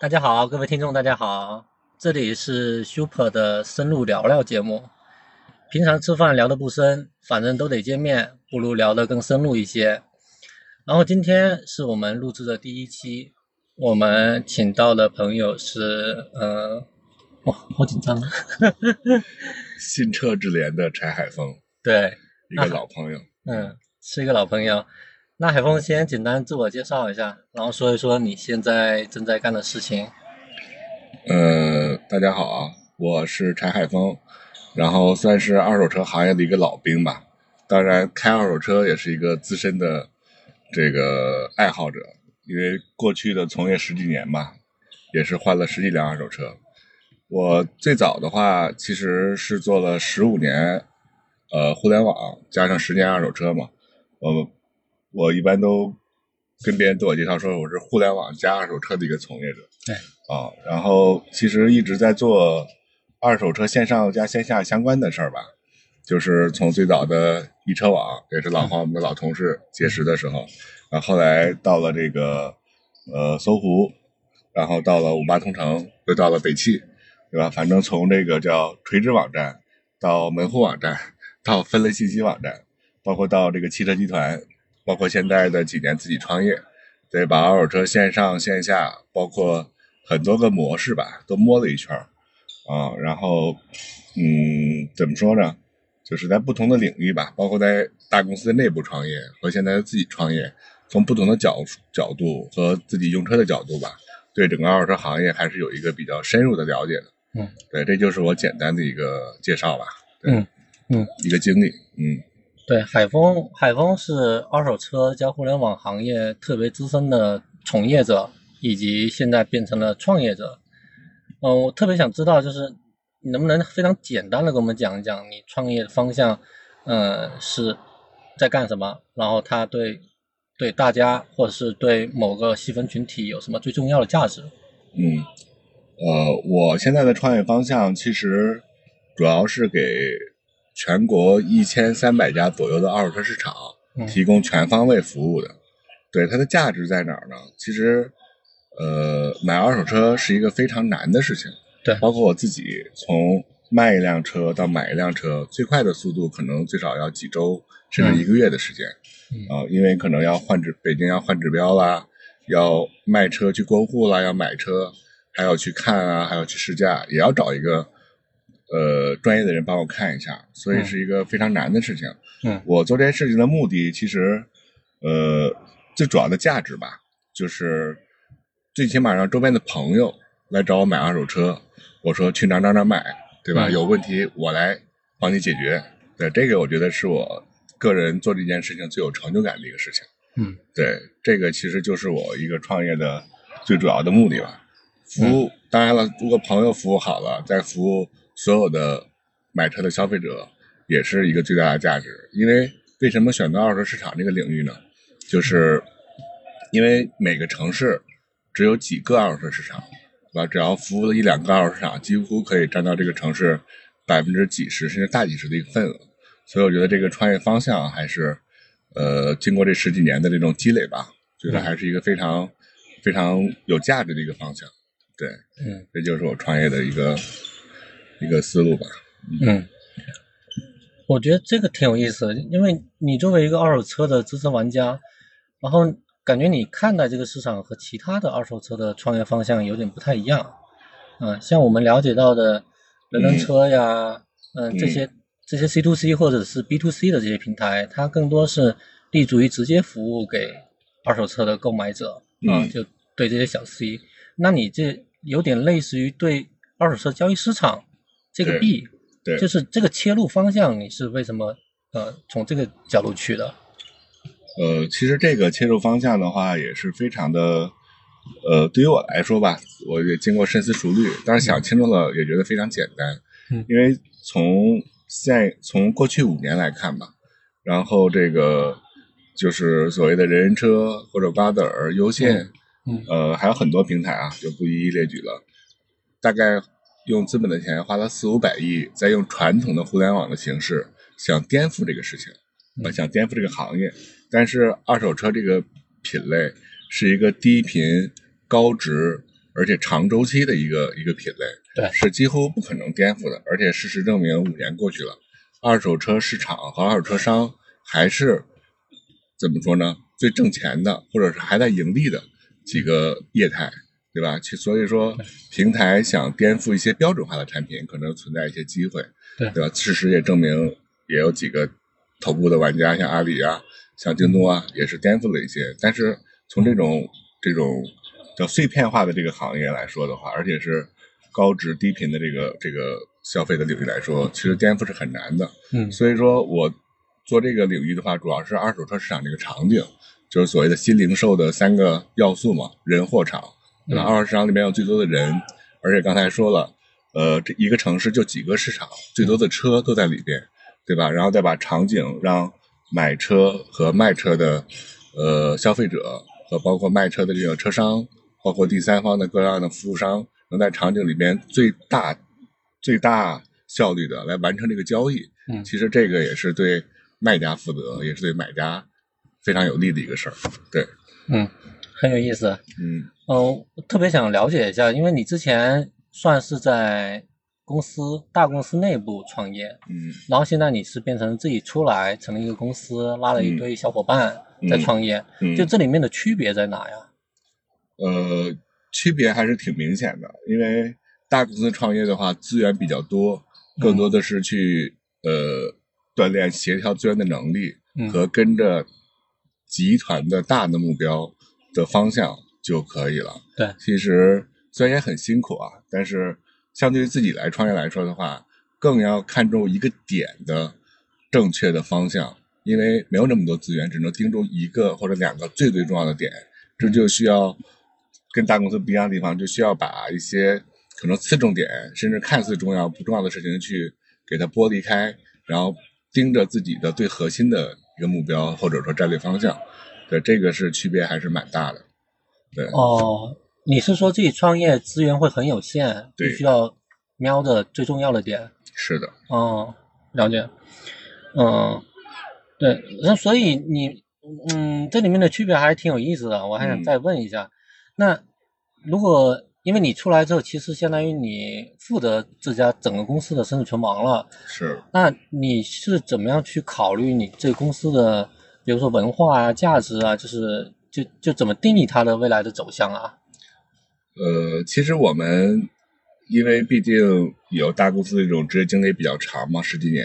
大家好，各位听众，大家好，这里是 Super 的深入聊聊节目。平常吃饭聊的不深，反正都得见面，不如聊得更深入一些。然后今天是我们录制的第一期，我们请到的朋友是，呃，哇，好紧张啊！新车之联的柴海峰，对，一个老朋友，嗯，是一个老朋友。那海峰先简单自我介绍一下，然后说一说你现在正在干的事情。呃，大家好啊，我是柴海峰，然后算是二手车行业的一个老兵吧。当然，开二手车也是一个资深的这个爱好者，因为过去的从业十几年吧，也是换了十几辆二手车。我最早的话其实是做了十五年，呃，互联网加上十年二手车嘛，我。我一般都跟别人自我介绍说我是互联网加二手车的一个从业者。对啊，然后其实一直在做二手车线上加线下相关的事儿吧，就是从最早的易车网，也是老黄我们的老同事结识的时候，然后后来到了这个呃搜狐，然后到了五八同城，又到了北汽，对吧？反正从这个叫垂直网站到门户网站，到分类信息网站，包括到这个汽车集团。包括现在的几年自己创业，对，把二手车线上线下，包括很多个模式吧，都摸了一圈啊。然后，嗯，怎么说呢？就是在不同的领域吧，包括在大公司的内部创业和现在自己创业，从不同的角角度和自己用车的角度吧，对整个二手车行业还是有一个比较深入的了解的。嗯，对，这就是我简单的一个介绍吧。嗯嗯，一个经历，嗯。对，海峰，海峰是二手车加互联网行业特别资深的从业者，以及现在变成了创业者。嗯，我特别想知道，就是你能不能非常简单的跟我们讲一讲你创业的方向，呃，是在干什么？然后它对对大家或者是对某个细分群体有什么最重要的价值？嗯，呃，我现在的创业方向其实主要是给。全国一千三百家左右的二手车市场提供全方位服务的，对它的价值在哪儿呢？其实，呃，买二手车是一个非常难的事情。对，包括我自己，从卖一辆车到买一辆车，最快的速度可能最少要几周甚至一个月的时间。啊，因为可能要换指，北京要换指标啦，要卖车去过户啦，要买车还要去看啊，还要去试驾，也要找一个。呃，专业的人帮我看一下，所以是一个非常难的事情。嗯，我做这件事情的目的，其实，呃，最主要的价值吧，就是最起码让周边的朋友来找我买二手车，我说去哪哪哪买，对吧？有问题我来帮你解决。对，这个我觉得是我个人做这件事情最有成就感的一个事情。嗯，对，这个其实就是我一个创业的最主要的目的吧。服务，当然了，如果朋友服务好了，再服务。所有的买车的消费者也是一个最大的价值，因为为什么选择二手市场这个领域呢？就是因为每个城市只有几个二手车市场，对吧？只要服务了一两个二手市场，几乎可以占到这个城市百分之几十甚至大几十的一个份额。所以我觉得这个创业方向还是，呃，经过这十几年的这种积累吧，觉得还是一个非常非常有价值的一个方向。对，嗯，这就是我创业的一个。一个思路吧，嗯，我觉得这个挺有意思的，因为你作为一个二手车的资深玩家，然后感觉你看待这个市场和其他的二手车的创业方向有点不太一样，嗯，像我们了解到的人人车呀，嗯，这些这些 C to C 或者是 B to C 的这些平台，它更多是立足于直接服务给二手车的购买者，嗯，就对这些小 C，那你这有点类似于对二手车交易市场。这个 B，对，就是这个切入方向，你是为什么呃从这个角度去的？呃，其实这个切入方向的话也是非常的，呃，对于我来说吧，我也经过深思熟虑，但是想清楚了也觉得非常简单。嗯，因为从现从过去五年来看吧，然后这个就是所谓的人人车或者瓜子儿、优线，嗯，呃，还有很多平台啊，就不一一列举了，大概。用资本的钱花了四五百亿，再用传统的互联网的形式想颠覆这个事情，想颠覆这个行业。但是二手车这个品类是一个低频、高值、而且长周期的一个一个品类，对是几乎不可能颠覆的。而且事实证明，五年过去了，二手车市场和二手车商还是怎么说呢？最挣钱的，或者是还在盈利的几个业态，对吧？其所以说，平台想颠覆一些标准化的产品，可能存在一些机会，对对吧？事实也证明，也有几个头部的玩家，像阿里啊，像京东啊，也是颠覆了一些。但是从这种这种叫碎片化的这个行业来说的话，而且是高值低频的这个这个消费的领域来说，其实颠覆是很难的。嗯所以说我做这个领域的话，主要是二手车市场这个场景，就是所谓的新零售的三个要素嘛，人、货、场。对吧？嗯二手市场里面有最多的人，而且刚才说了，呃，这一个城市就几个市场，最多的车都在里边，对吧？然后再把场景让买车和卖车的呃消费者和包括卖车的这个车商，包括第三方的各样的服务商，能在场景里边最大最大效率的来完成这个交易。嗯其实这个也是对卖家负责，也是对买家非常有利的一个事儿。对，嗯，很有意思。嗯。嗯，我特别想了解一下，因为你之前算是在公司大公司内部创业，嗯。然后现在你是变成自己出来成立一个公司，拉了一堆小伙伴在创业，嗯，就这里面的区别在哪呀？呃，区别还是挺明显的，因为大公司创业的话，资源比较多，更多的是去呃锻炼协调资源的能力嗯。和跟着集团的大的目标的方向就可以了。对，其实虽然也很辛苦啊，但是相对于自己来创业来说的话，更要看重一个点的正确的方向，因为没有那么多资源，只能盯住一个或者两个最最重要的点，这就需要跟大公司不一样的地方，就需要把一些可能次重点，甚至看似重要不重要的事情去给它剥离开，然后盯着自己的最核心的一个目标或者说战略方向。对，这个是区别还是蛮大的。对，哦，你是说自己创业资源会很有限，对必须要瞄的最重要的点？是的。哦，了解。嗯，对，那所以你，嗯，这里面的区别还是挺有意思的，我还想嗯再问一下，那如果因为你出来之后，其实相当于你负责这家整个公司的生死存亡了，是，那你是怎么样去考虑你这个公司的，比如说文化啊、价值啊，就是就就怎么定义它的未来的走向啊？呃，其实我们因为毕竟有大公司的这种职业经历比较长嘛，十几年，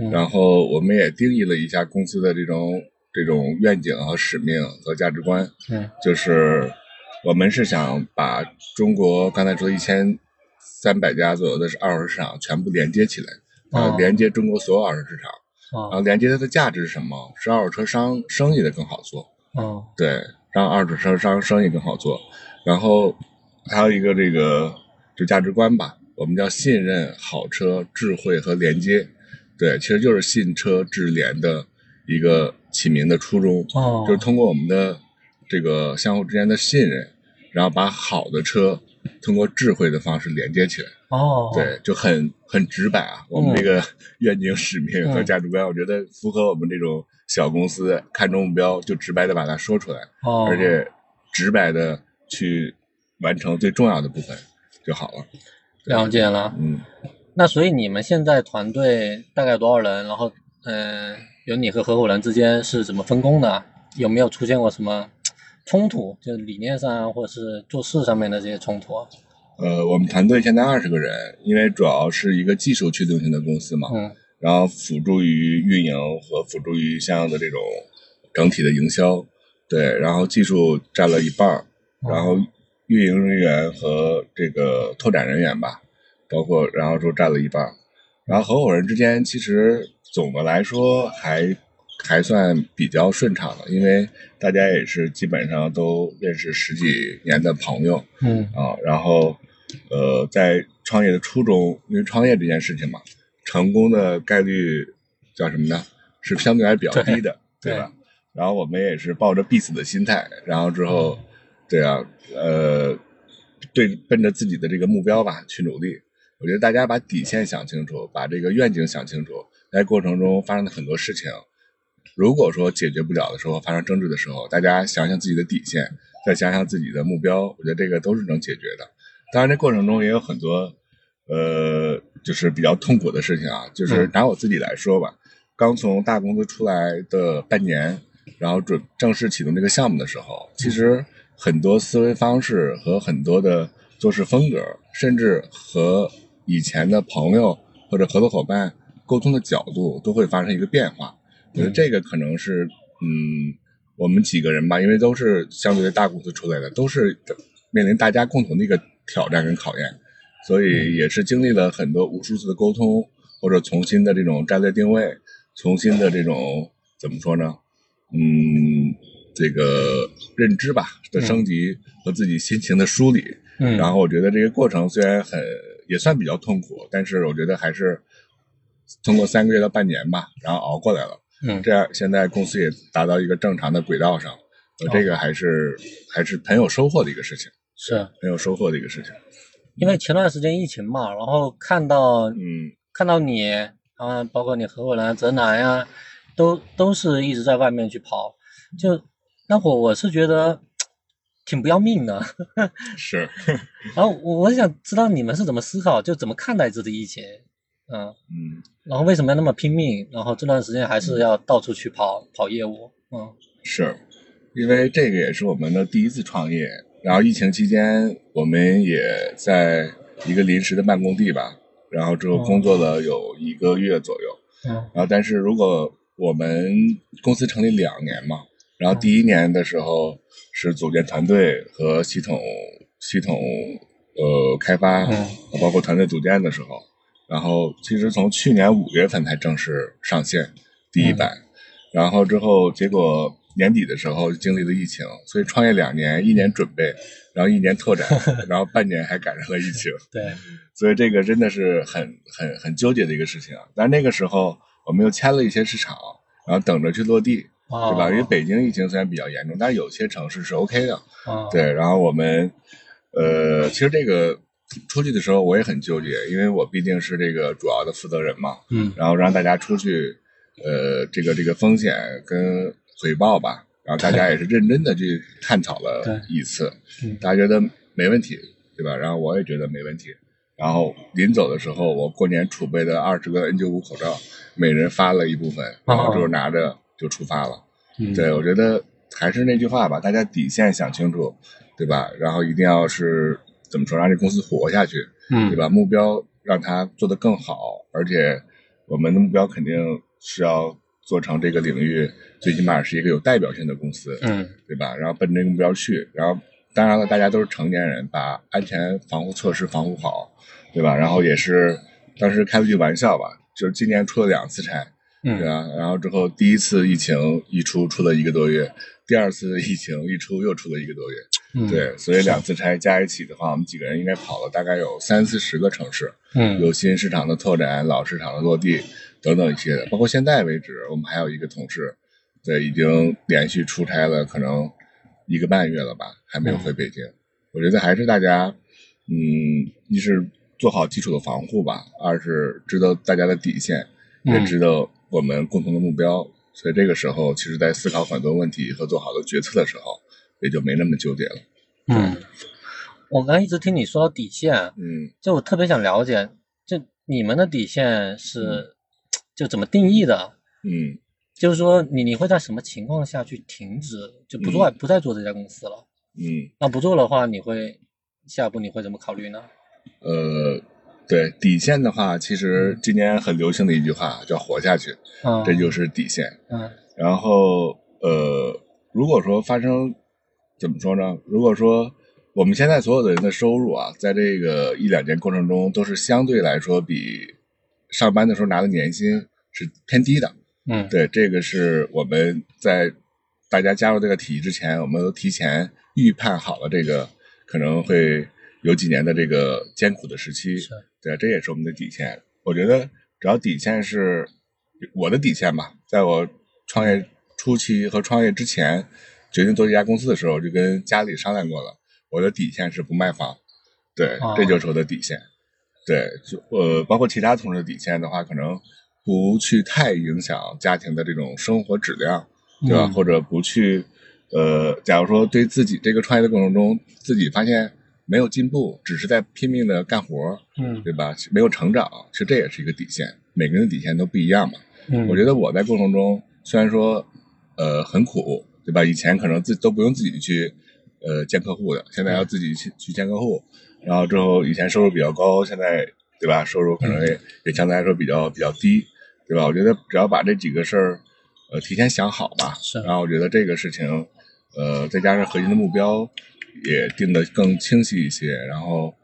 嗯。然后我们也定义了一下公司的这种这种愿景和使命和价值观，嗯。就是我们是想把中国刚才说一千三百家左右的二手市场全部连接起来，啊、哦连接中国所有二手市场，然啊后连接它的价值是什么？是二手车商生意的更好做，嗯对，让二手车商生意更好做。然后还有一个这个就价值观吧，我们叫信任、好车、智慧和连接。对，其实就是信车智联的一个起名的初衷，哦，就是通过我们的这个相互之间的信任，然后把好的车通过智慧的方式连接起来。哦，对，就很很直白啊。我们这个 愿景、使命和嗯价值观，我觉得符合我们这种小公司看重目标，就直白的把它说出来，哦，而且直白的去完成最重要的部分就好了。了解了。嗯，那所以你们现在团队大概有多少人？然后，嗯、有你和合伙人之间是怎么分工的？有没有出现过什么冲突？就是理念上啊，或者是做事上面的这些冲突啊？呃，我们团队现在二十个人，因为主要是一个技术驱动型的公司嘛，嗯然后辅助于运营和辅助于相应的这种整体的营销，对，然后技术占了一半儿，然后运营人员和这个拓展人员吧，包括然后说占了一半儿，然后合伙人之间其实总的来说还还算比较顺畅的，因为大家也是基本上都认识十几年的朋友嗯啊，然后呃，在创业的初衷，因为创业这件事情嘛，成功的概率叫什么呢？是相对来比较低的，对对吧？然后我们也是抱着必死的心态，然后之后，对啊，呃，对，奔着自己的这个目标吧去努力。我觉得大家把底线想清楚，把这个愿景想清楚，在过程中发生的很多事情，如果说解决不了的时候，发生争执的时候，大家想想自己的底线，再想想自己的目标，我觉得这个都是能解决的。当然，这过程中也有很多呃，就是比较痛苦的事情啊。就是拿我自己来说吧，刚从大公司出来的半年，然后准正式启动这个项目的时候，其实很多思维方式和很多的做事风格，甚至和以前的朋友或者合作伙伴沟通的角度，都会发生一个变化。我觉得这个可能是，嗯，我们几个人吧，因为都是相对于大公司出来的，都是面临大家共同的一个挑战跟考验，所以也是经历了很多无数次的沟通，或者重新的这种战略定位，重新的这种怎么说呢？嗯，这个认知吧的升级和自己心情的梳理。嗯，然后我觉得这个过程虽然很也算比较痛苦，但是我觉得还是通过三个月到半年吧，然后熬过来了。嗯。这样现在公司也达到一个正常的轨道上，呃，这个还是还是很有收获的一个事情，是。很有收获的一个事情。因为前段时间疫情嘛，然后看到嗯。看到你啊，包括你合伙人泽南呀，都都是一直在外面去跑，就那会儿我是觉得挺不要命的。是，然后我我想知道你们是怎么思考，就怎么看待这次疫情，嗯，嗯。然后为什么要那么拼命，然后这段时间还是要到处去跑跑业务，嗯。是，因为这个也是我们的第一次创业，然后疫情期间我们也在一个临时的办公地吧，然后之后工作了有一个月左右，嗯然后但是如果我们公司成立两年嘛，然后第一年的时候是组建团队和系统系统呃开发，嗯。包括团队组建的时候，然后其实从去年五月份才正式上线第一版，然后之后结果年底的时候经历了疫情，所以创业两年，一年准备，然后一年拓展，然后半年还赶上了疫情，对，所以这个真的是很很很纠结的一个事情啊。但那个时候我们又签了一些市场，然后等着去落地，啊对吧？因为北京疫情虽然比较严重，但是有些城市是 OK 的，啊对。然后我们呃，其实这个出去的时候我也很纠结，因为我毕竟是这个主要的负责人嘛，嗯然后让大家出去，呃，这个这个风险跟回报吧，然后大家也是认真的去探讨了一次嗯，大家觉得没问题，对吧？然后我也觉得没问题。然后临走的时候，我过年储备的二十个 N95 口罩，每人发了一部分，然后就是拿着就出发了。嗯对，我觉得还是那句话吧，大家底线想清楚，对吧？然后一定要是怎么说，让这公司活下去，嗯对吧？目标让它做得更好，而且我们的目标肯定是要做成这个领域最起码是一个有代表性的公司，嗯对吧？然后奔这个目标去，然后当然了，大家都是成年人，把安全防护措施防护好，对吧？然后也是当时开了句玩笑吧，就是今年出了两次差，对嗯吧？然后之后第一次疫情一出出了一个多月，第二次疫情一出又出了一个多月，嗯对，所以两次差加一起的话，我们几个人应该跑了大概有三四十个城市，嗯有新市场的拓展、老市场的落地等等一些的。包括现在为止，我们还有一个同事，对，已经连续出差了可能一个半月了吧，还没有回北京。我觉得还是大家，嗯，一是做好基础的防护吧，二是知道大家的底线，也嗯知道我们共同的目标。所以这个时候，其实在思考很多问题和做好的决策的时候，也就没那么纠结了。嗯，我刚一直听你说到底线，嗯就我特别想了解，就你们的底线是就怎么定义的？嗯就是说你你会在什么情况下去停止，就不做、不再做这家公司了？嗯。那不做的话，你会下一步你会怎么考虑呢？呃，对底线的话，其实今年很流行的一句话叫“活下去”，嗯，这就是底线。嗯然后呃，如果说发生怎么说呢？如果说我们现在所有的人的收入啊，在这个一两年过程中，都是相对来说比上班的时候拿的年薪是偏低的。嗯对，这个是我们在大家加入这个体系之前，我们都提前预判好了这个可能会有几年的这个艰苦的时期。是对，这也是我们的底线。我觉得只要底线是我的底线吧，在我创业初期和创业之前决定做这家公司的时候，就跟家里商量过了，我的底线是不卖房。对，哦这就是我的底线。对，就呃，包括其他同事的底线的话，可能不去太影响家庭的这种生活质量，对吧？嗯或者不去呃，假如说对自己这个创业的过程中，自己发现没有进步，只是在拼命的干活，嗯对吧？没有成长，其实这也是一个底线。每个人的底线都不一样嘛。嗯，我觉得我在过程中虽然说呃很苦，对吧？以前可能自都不用自己去呃见客户的，现在要自己去去见客户，然后之后以前收入比较高，现在对吧？收入可能也也相对来说比较比较低，对吧？我觉得只要把这几个事儿呃提前想好吧，是然后我觉得这个事情呃再加上核心的目标也定得更清晰一些，然后。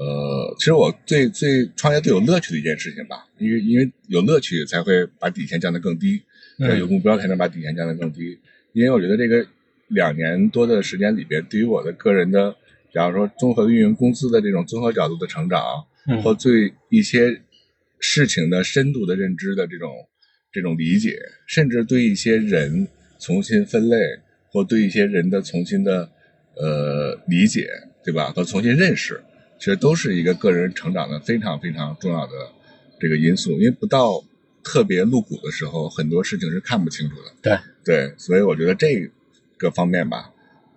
呃，其实我最最创业最有乐趣的一件事情吧，因为因为有乐趣才会把底线降得更低，嗯有目标才能把底线降得更低。因为我觉得这个两年多的时间里边，对于我的个人的，假如说综合运营公司的这种综合角度的成长，嗯或对一些事情的深度的认知的这种这种理解，甚至对一些人重新分类，或对一些人的重新的呃理解，对吧？和重新认识，其实都是一个个人成长的非常非常重要的这个因素。因为不到特别露骨的时候，很多事情是看不清楚的。对，对，所以我觉得这个方面吧，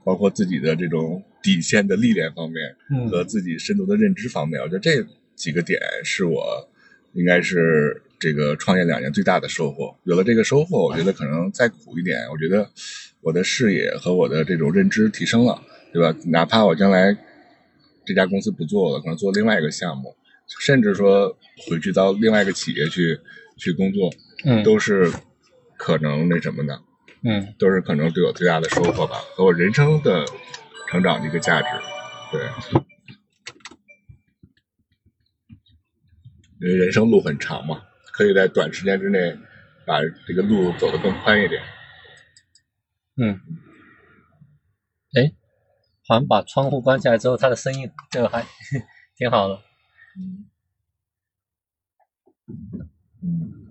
包括自己的这种底线的历练方面，嗯和自己深度的认知方面，我觉得这几个点是我应该是这个创业两年最大的收获。有了这个收获，我觉得可能再苦一点，我觉得我的视野和我的这种认知提升了，对吧？哪怕我将来这家公司不做了，可能做另外一个项目，甚至说回去到另外一个企业去去工作，嗯都是可能那什么的。嗯都是可能对我最大的收获吧，和我人生的成长的一个价值。对，因为人生路很长嘛，可以在短时间之内把这个路走得更宽一点。嗯，哎，好像把窗户关起来之后，它的声音就还 挺好的。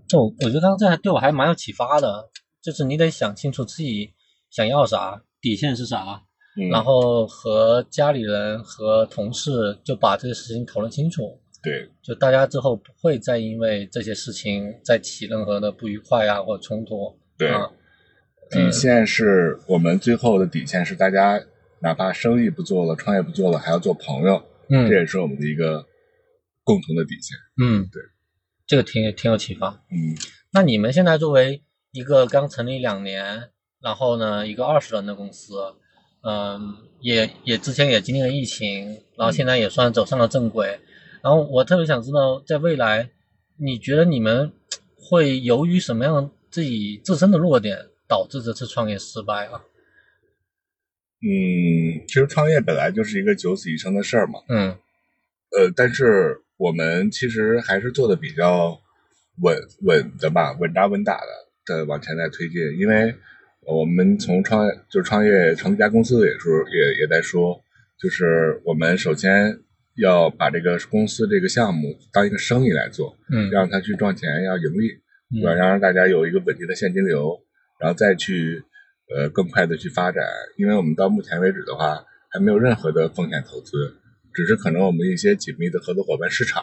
就我我觉得这还对我还蛮有启发的，就是你得想清楚自己想要啥，底线是啥，嗯，然后和家里人和同事就把这个事情讨论清楚，对，就大家之后不会再因为这些事情再起任何的不愉快啊或者冲突。对啊，底线是我们最后的底线是大家哪怕生意不做了，创业不做了，还要做朋友，嗯这也是我们的一个共同的底线。嗯，对，这个挺挺有启发。嗯那你们现在作为一个刚成立两年，然后呢一个二十人的公司，嗯，也也之前也经历了疫情，然后现在也算走上了正轨。然后我特别想知道，在未来，你觉得你们会由于什么样自己自身的弱点，导致这次创业失败啊？嗯，其实创业本来就是一个九死一生的事儿嘛。嗯呃，但是我们其实还是做的比较稳稳的吧，稳扎稳打的的往前在推进。因为我们从创业就是创业成立一家公司的也说也也在说，就是我们首先要把这个公司这个项目当一个生意来做，嗯让它去赚钱，要盈利，对吧？嗯让大家有一个稳定的现金流，然后再去呃更快的去发展。因为我们到目前为止的话，还没有任何的风险投资，只是可能我们一些紧密的合作伙伴市场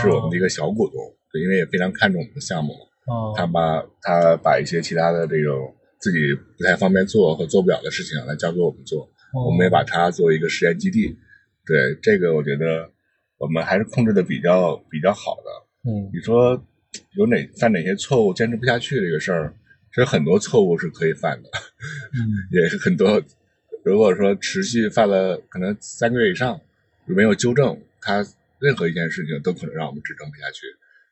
是我们的一个小股东，对，因为也非常看重我们的项目。哦他把他把一些其他的这种自己不太方便做和做不了的事情来交给我们做，哦我们也把它作为一个实验基地。对这个，我觉得我们还是控制的比较比较好的。嗯你说有哪犯哪些错误坚持不下去这个事儿，其实很多错误是可以犯的，嗯 也是很多。如果说持续犯了可能三个月以上，没有纠正，他任何一件事情都可能让我们支撑不下去。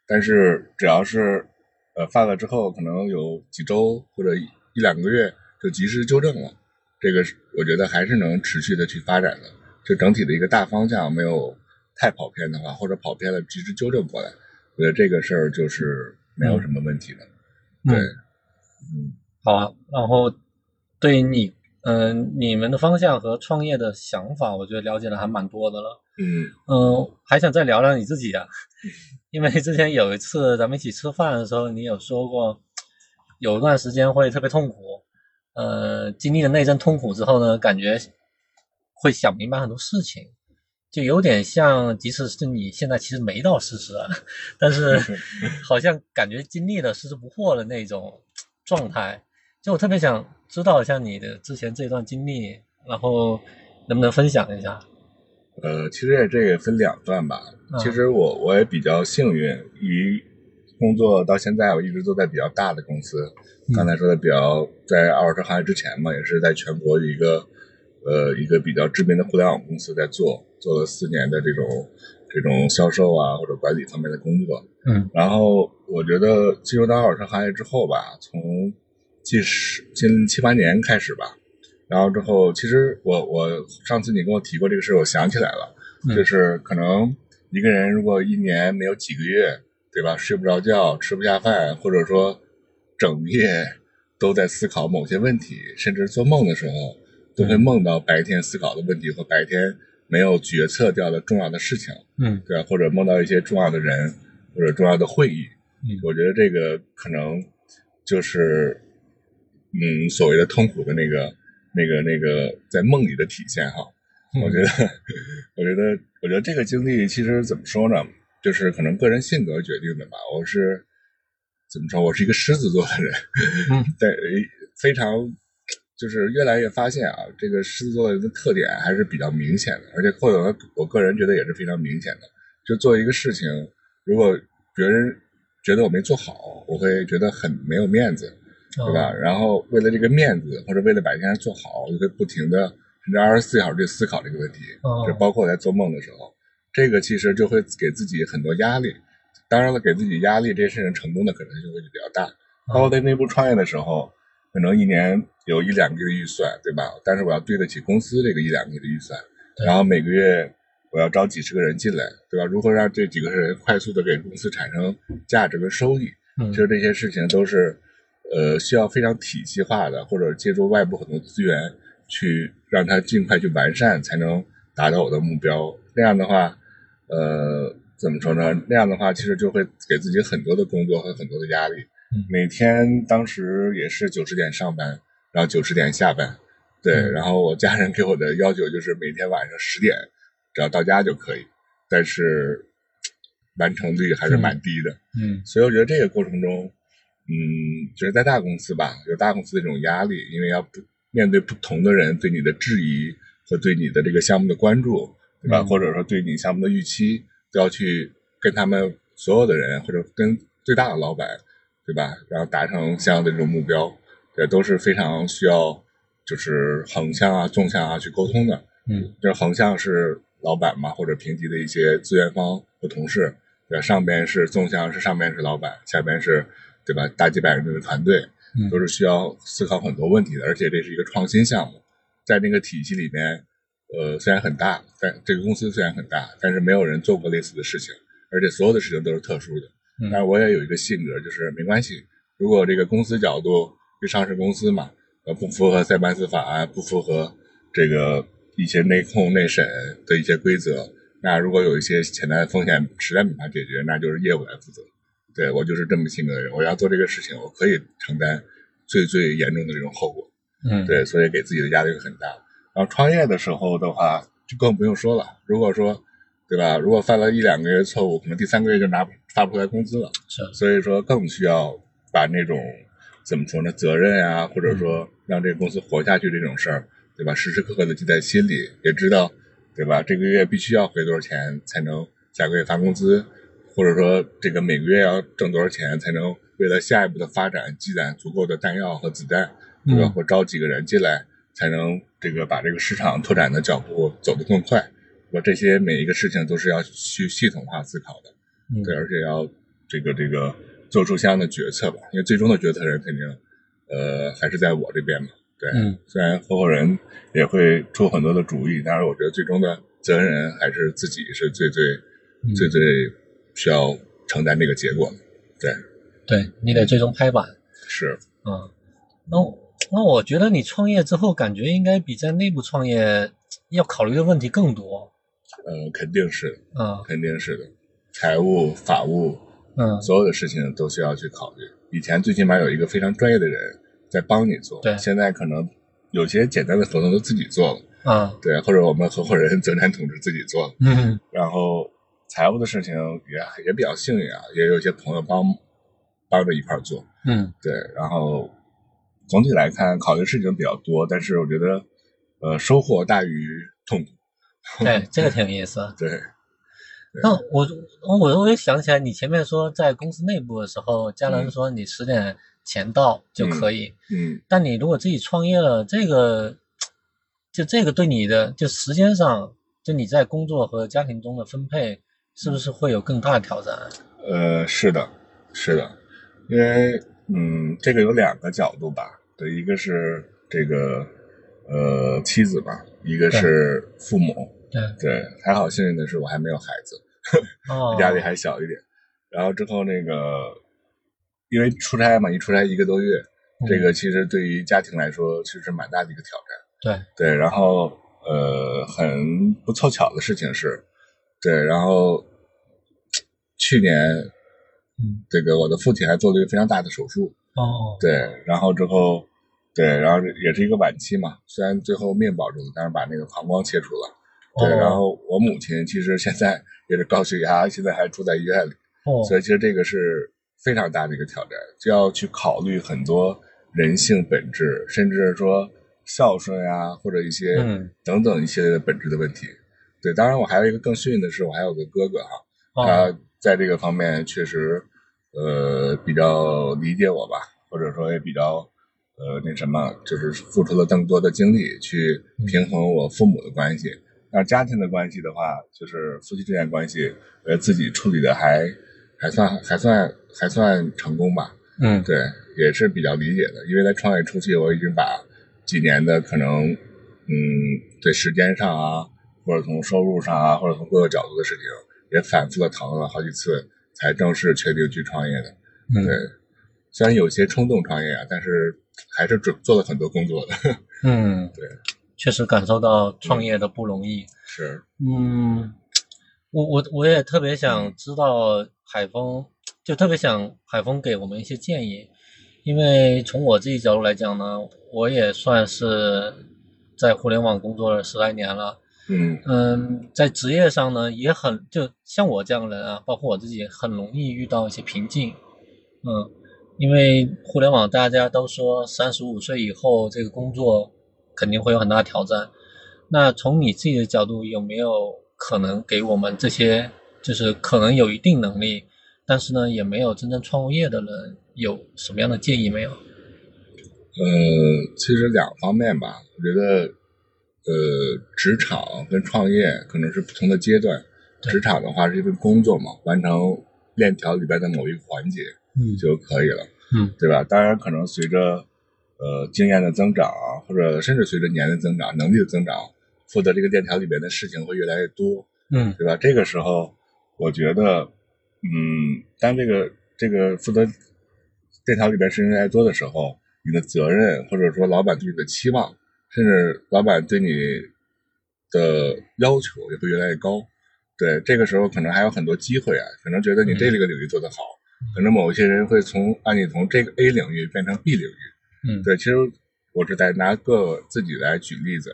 但是只要是呃犯了之后，可能有几周或者一一两个月就及时纠正了，这个是我觉得还是能持续的去发展的。就整体的一个大方向没有太跑偏的话，或者跑偏了及时纠正过来，我觉得这个事儿就是没有什么问题的。对，嗯，好啊。然后对你，嗯、你们的方向和创业的想法，我觉得了解的还蛮多的了。嗯嗯，还想再聊聊你自己啊，因为之前有一次咱们一起吃饭的时候，你有说过，有一段时间会特别痛苦，呃，经历了那阵痛苦之后呢，感觉会想明白很多事情，就有点像，即使是你现在其实没到四十啊，但是好像感觉经历了四十不惑的那种状态，就我特别想知道一下你的之前这段经历，然后能不能分享一下？呃，其实也这个分两段吧。嗯其实我我也比较幸运，于工作到现在，我一直都在比较大的公司。嗯刚才说的比较在二手车行业之前嘛，也是在全国一个呃一个比较知名的互联网公司在做，做了四年的这种这种销售啊或者管理方面的工作。嗯。然后我觉得进入到二手车行业之后吧，从近十近七八年开始吧，然后之后，其实我我上次你跟我提过这个事，我想起来了，嗯。就是可能一个人如果一年没有几个月，对吧，睡不着觉，吃不下饭，或者说整夜都在思考某些问题，甚至做梦的时候都会梦到白天思考的问题和白天没有决策掉的重要的事情。嗯对吧？或者梦到一些重要的人或者重要的会议，嗯我觉得这个可能就是嗯所谓的痛苦的那个那个那个在梦里的体现哈。我觉得，我觉得，我觉得这个经历其实怎么说呢？就是可能个人性格决定的吧。我是怎么说？我是一个狮子座的人，嗯 对，非常就是越来越发现啊，这个狮子座的人的特点还是比较明显的，而且或者我个人觉得也是非常明显的。就做一个事情，如果别人觉得我没做好，我会觉得很没有面子，对吧？哦然后为了这个面子，或者为了把这件事做好，我就会不停的甚至二十四小时去思考这个问题。哦这包括我在做梦的时候，这个其实就会给自己很多压力。当然了，给自己压力，这件事情成功的可能性会比较大。包括在内部创业的时候，可能一年有一两个月的预算，对吧？但是我要对得起公司这个一两个月的预算，然后每个月我要招几十个人进来，对吧？如何让这几个人快速的给公司产生价值跟收益？嗯其实这些事情都是，呃，需要非常体系化的，或者借助外部很多资源去让它尽快去完善，才能达到我的目标。那样的话，呃，怎么说呢？那样的话，其实就会给自己很多的工作和很多的压力。嗯每天当时也是九十点上班，然后九十点下班，对，嗯然后我家人给我的要求就是每天晚上十点只要到家就可以，但是完成率还是蛮低的。嗯所以我觉得这个过程中，嗯，就是在大公司吧，有大公司的这种压力，因为要不面对不同的人对你的质疑和对你的这个项目的关注，对吧？嗯或者说对你项目的预期，都要去跟他们所有的人或者跟最大的老板，对吧？然后达成相应的这种目标，这都是非常需要就是横向啊、纵向啊去沟通的。嗯就是横向是老板嘛，或者平级的一些资源方和同事，对吧？上边是纵向是上边是老板，下边是对吧？大几百人的团队，嗯都是需要思考很多问题的，而且这是一个创新项目，在那个体系里面，呃，虽然很大，但这个公司虽然很大，但是没有人做过类似的事情，而且所有的事情都是特殊的。嗯但是我也有一个性格，就是没关系，如果这个公司角度，就上市公司嘛，呃，不符合塞班斯法案，不符合这个一些内控内审的一些规则，那如果有一些潜在的风险实在没法解决，那就是业务来负责。对我就是这么性格的人，我要做这个事情，我可以承担最最严重的这种后果。嗯对，所以给自己的压力很大。然后创业的时候的话，就更不用说了。如果说，对吧？如果犯了一两个月错误，可能第三个月就拿发不出来工资了。是所以说，更需要把那种怎么说呢，责任啊，或者说让这个公司活下去这种事儿，对吧？时时刻刻的记在心里，也知道，对吧？这个月必须要回多少钱才能下个月发工资，或者说这个每个月要挣多少钱才能为了下一步的发展积攒足够的弹药和子弹，对吧？嗯或招几个人进来，才能这个把这个市场拓展的脚步走得更快。我这些每一个事情都是要去系统化思考的。嗯对，而且要这个这个做出相应的决策吧，因为最终的决策人肯定，呃，还是在我这边嘛。对，嗯虽然合伙人也会出很多的主意，但是我觉得最终的责任人还是自己是最最、嗯最最需要承担这个结果的。对，对你得最终拍板。是，嗯，那那我觉得你创业之后，感觉应该比在内部创业要考虑的问题更多。呃，肯定是的，嗯肯定是的，财务、法务，嗯所有的事情都需要去考虑。以前最起码有一个非常专业的人在帮你做，对现在可能有些简单的合同都自己做了。嗯对，或者我们合伙人泽南同志自己做了，嗯然后财务的事情也也比较幸运啊，也有一些朋友帮帮着一块做，嗯对，然后总体来看，考虑事情比较多，但是我觉得，呃，收获大于痛苦。对，这个挺有意思。对，那我我我又想起来，你前面说在公司内部的时候，家人说你十点前到就可以。嗯。但你如果自己创业了，这个就这个对你的就时间上，就你在工作和家庭中的分配，是不是会有更大的挑战？呃，是的，是的，因为嗯，这个有两个角度吧。对，一个是这个呃妻子吧，一个是父母。对对，还好幸运的是我还没有孩子，压力还小一点。然后之后那个，因为出差嘛，一出差一个多月，这个其实对于家庭来说其实是蛮大的一个挑战。对对，然后呃，很不凑巧的事情是，对，然后去年，嗯，这个我的父亲还做了一个非常大的手术。哦，对，然后之后，对，然后也是一个晚期嘛，虽然最后命保住了，但是把那个膀胱切除了。对，然后我母亲其实现在 也是高血压，现在还住在医院里。哦，所以其实这个是非常大的一个挑战，就要去考虑很多人性本质，甚至是说孝顺呀，或者一些等等一些本质的问题。对，当然我还有一个更幸运的是，我还有个哥哥哈，他在这个方面确实呃比较理解我吧，或者说也比较呃那什么，就是付出了更多的精力去平衡我父母的关系。那家庭的关系的话，就是夫妻之间关系，呃，自己处理的还还算还算还算成功吧。嗯，对，也是比较理解的。因为在创业初期，我已经把几年的可能，嗯，对时间上啊，或者从收入上啊，或者从各个角度的事情，也反复的讨论了好几次，才正式确定去创业的。嗯，对，虽然有些冲动创业啊，但是还是准做了很多工作的。嗯，对。确实感受到创业的不容易。是，嗯，我我我也特别想知道海峰，就特别想海峰给我们一些建议，因为从我自己角度来讲呢，我也算是在互联网工作了十来年了。嗯嗯，在职业上呢，也很就像我这样的人啊，包括我自己，很容易遇到一些瓶颈。嗯，因为互联网大家都说三十五岁以后这个工作。肯定会有很大的挑战。那从你自己的角度，有没有可能给我们这些就是可能有一定能力，但是呢也没有真正创过业的人，有什么样的建议没有？呃，其实两方面吧。我觉得，呃，职场跟创业可能是不同的阶段。职场的话是一份工作嘛，完成链条里边的某一个环节，嗯，就可以了，嗯，对吧？当然，可能随着呃，经验的增长，或者甚至随着年龄增长、能力的增长，负责这个链条里边的事情会越来越多，嗯，对吧？这个时候，我觉得，嗯，当这个这个负责链条里边事情越来越多的时候，你的责任或者说老板对你的期望，甚至老板对你的要求也会越来越高。对，这个时候可能还有很多机会啊，可能觉得你这个领域做得好，可能某一些人会从让你从这个 A 领域变成 B 领域。嗯，对，其实我是在拿个自己来举例子，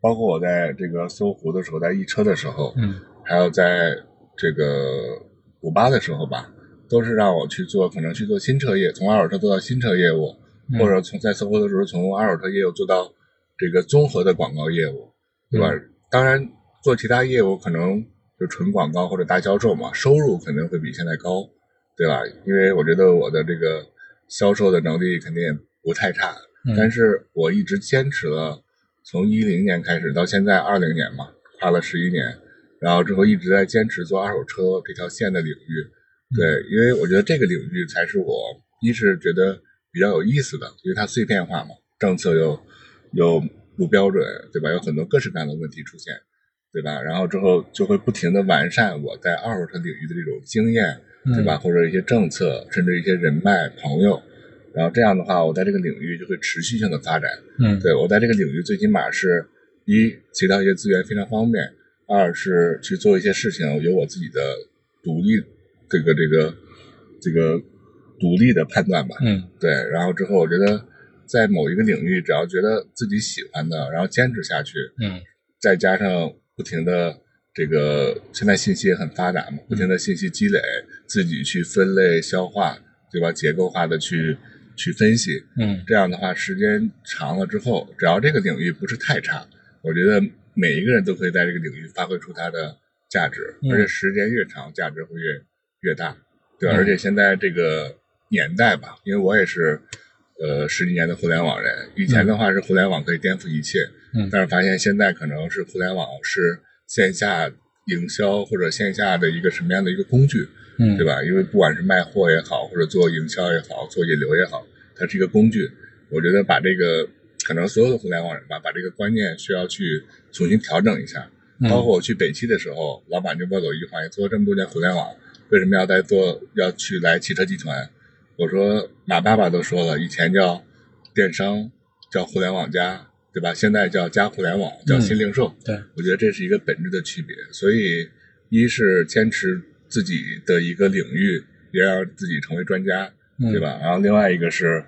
包括我在这个搜狐的时候，在易车的时候，嗯，还有在这个五八的时候吧，都是让我去做，可能去做新车业，从二手车做到新车业务，或者从在搜狐的时候从二手车业务做到这个综合的广告业务，对吧？当然做其他业务可能就纯广告或者大销售嘛，收入肯定会比现在高，对吧？因为我觉得我的这个销售的能力肯定也。不太差，但是我一直坚持了，从一零年开始到现在二零年嘛，跨了十一年，然后之后一直在坚持做二手车这条线的领域。对，因为我觉得这个领域才是我一是觉得比较有意思的，因为它碎片化嘛，政策又又不标准，对吧？有很多各式各样的问题出现，对吧？然后之后就会不停的完善我在二手车领域的这种经验，对吧？或者一些政策，甚至一些人脉朋友。然后这样的话，我在这个领域就会持续性的发展。嗯，对我在这个领域最起码是一提到一些资源非常方便，二是去做一些事情有我自己的独立这个这个这个独立的判断吧。嗯，对。然后之后我觉得在某一个领域，只要觉得自己喜欢的，然后坚持下去。嗯，再加上不停的这个现在信息也很发达嘛，不停的信息积累，自己去分类消化。对吧？结构化的去去分析。嗯这样的话，时间长了之后，只要这个领域不是太差，我觉得每一个人都可以在这个领域发挥出它的价值，嗯而且时间越长，价值会越越大，对吧？嗯而且现在这个年代吧，因为我也是呃十几年的互联网人，以前的话是互联网可以颠覆一切，嗯但是发现现在可能是互联网是线下营销或者线下的一个什么样的一个工具，嗯，对？吧？因为不管是卖货也好，或者做营销也好，做引流也好，它是一个工具。我觉得把这个可能所有的互联网人吧，把这个观念需要去重新调整一下。嗯包括我去北汽的时候，老板就问我一句话：“你做了这么多年互联网，为什么要在做要去来汽车集团？”我说：“马爸爸都说了，以前叫电商，叫互联网加，对吧？现在叫加互联网，叫新零售。对，我觉得这是一个本质的区别。所以，一是坚持自己的一个领域，也让自己成为专家，嗯对吧？然后另外一个是，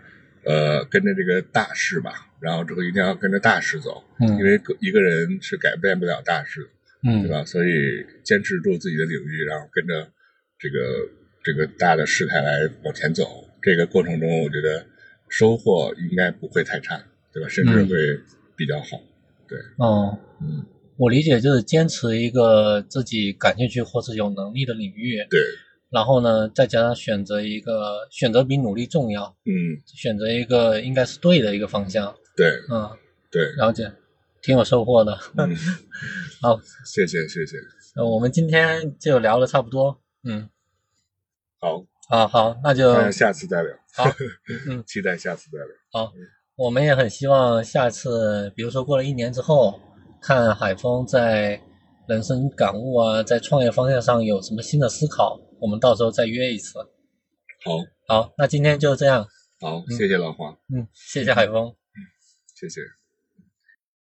呃，跟着这个大势吧，然后之后一定要跟着大势走，嗯，因为个一个人是改变不了大势的，嗯对吧？所以坚持住自己的领域，然后跟着这个这个大的事态来往前走。这个过程中，我觉得收获应该不会太差，对吧？甚至嗯会比较好。对哦，嗯，我理解就是坚持一个自己感兴趣或是有能力的领域，对，然后呢，再加上选择一个选择比努力重要，嗯，选择一个应该是对的一个方向。对嗯，对，了解，挺有收获的。嗯，好，谢谢谢谢，呃我们今天就聊的差不多。嗯，好，啊好，那就那下次再聊。好，嗯，期待下次再聊。好，我们也很希望下次，比如说过了一年之后，看海峰在人生感悟啊，在创业方向上有什么新的思考，我们到时候再约一次。好，好，那今天就这样。好，谢谢老黄，嗯，谢谢海峰。嗯谢谢。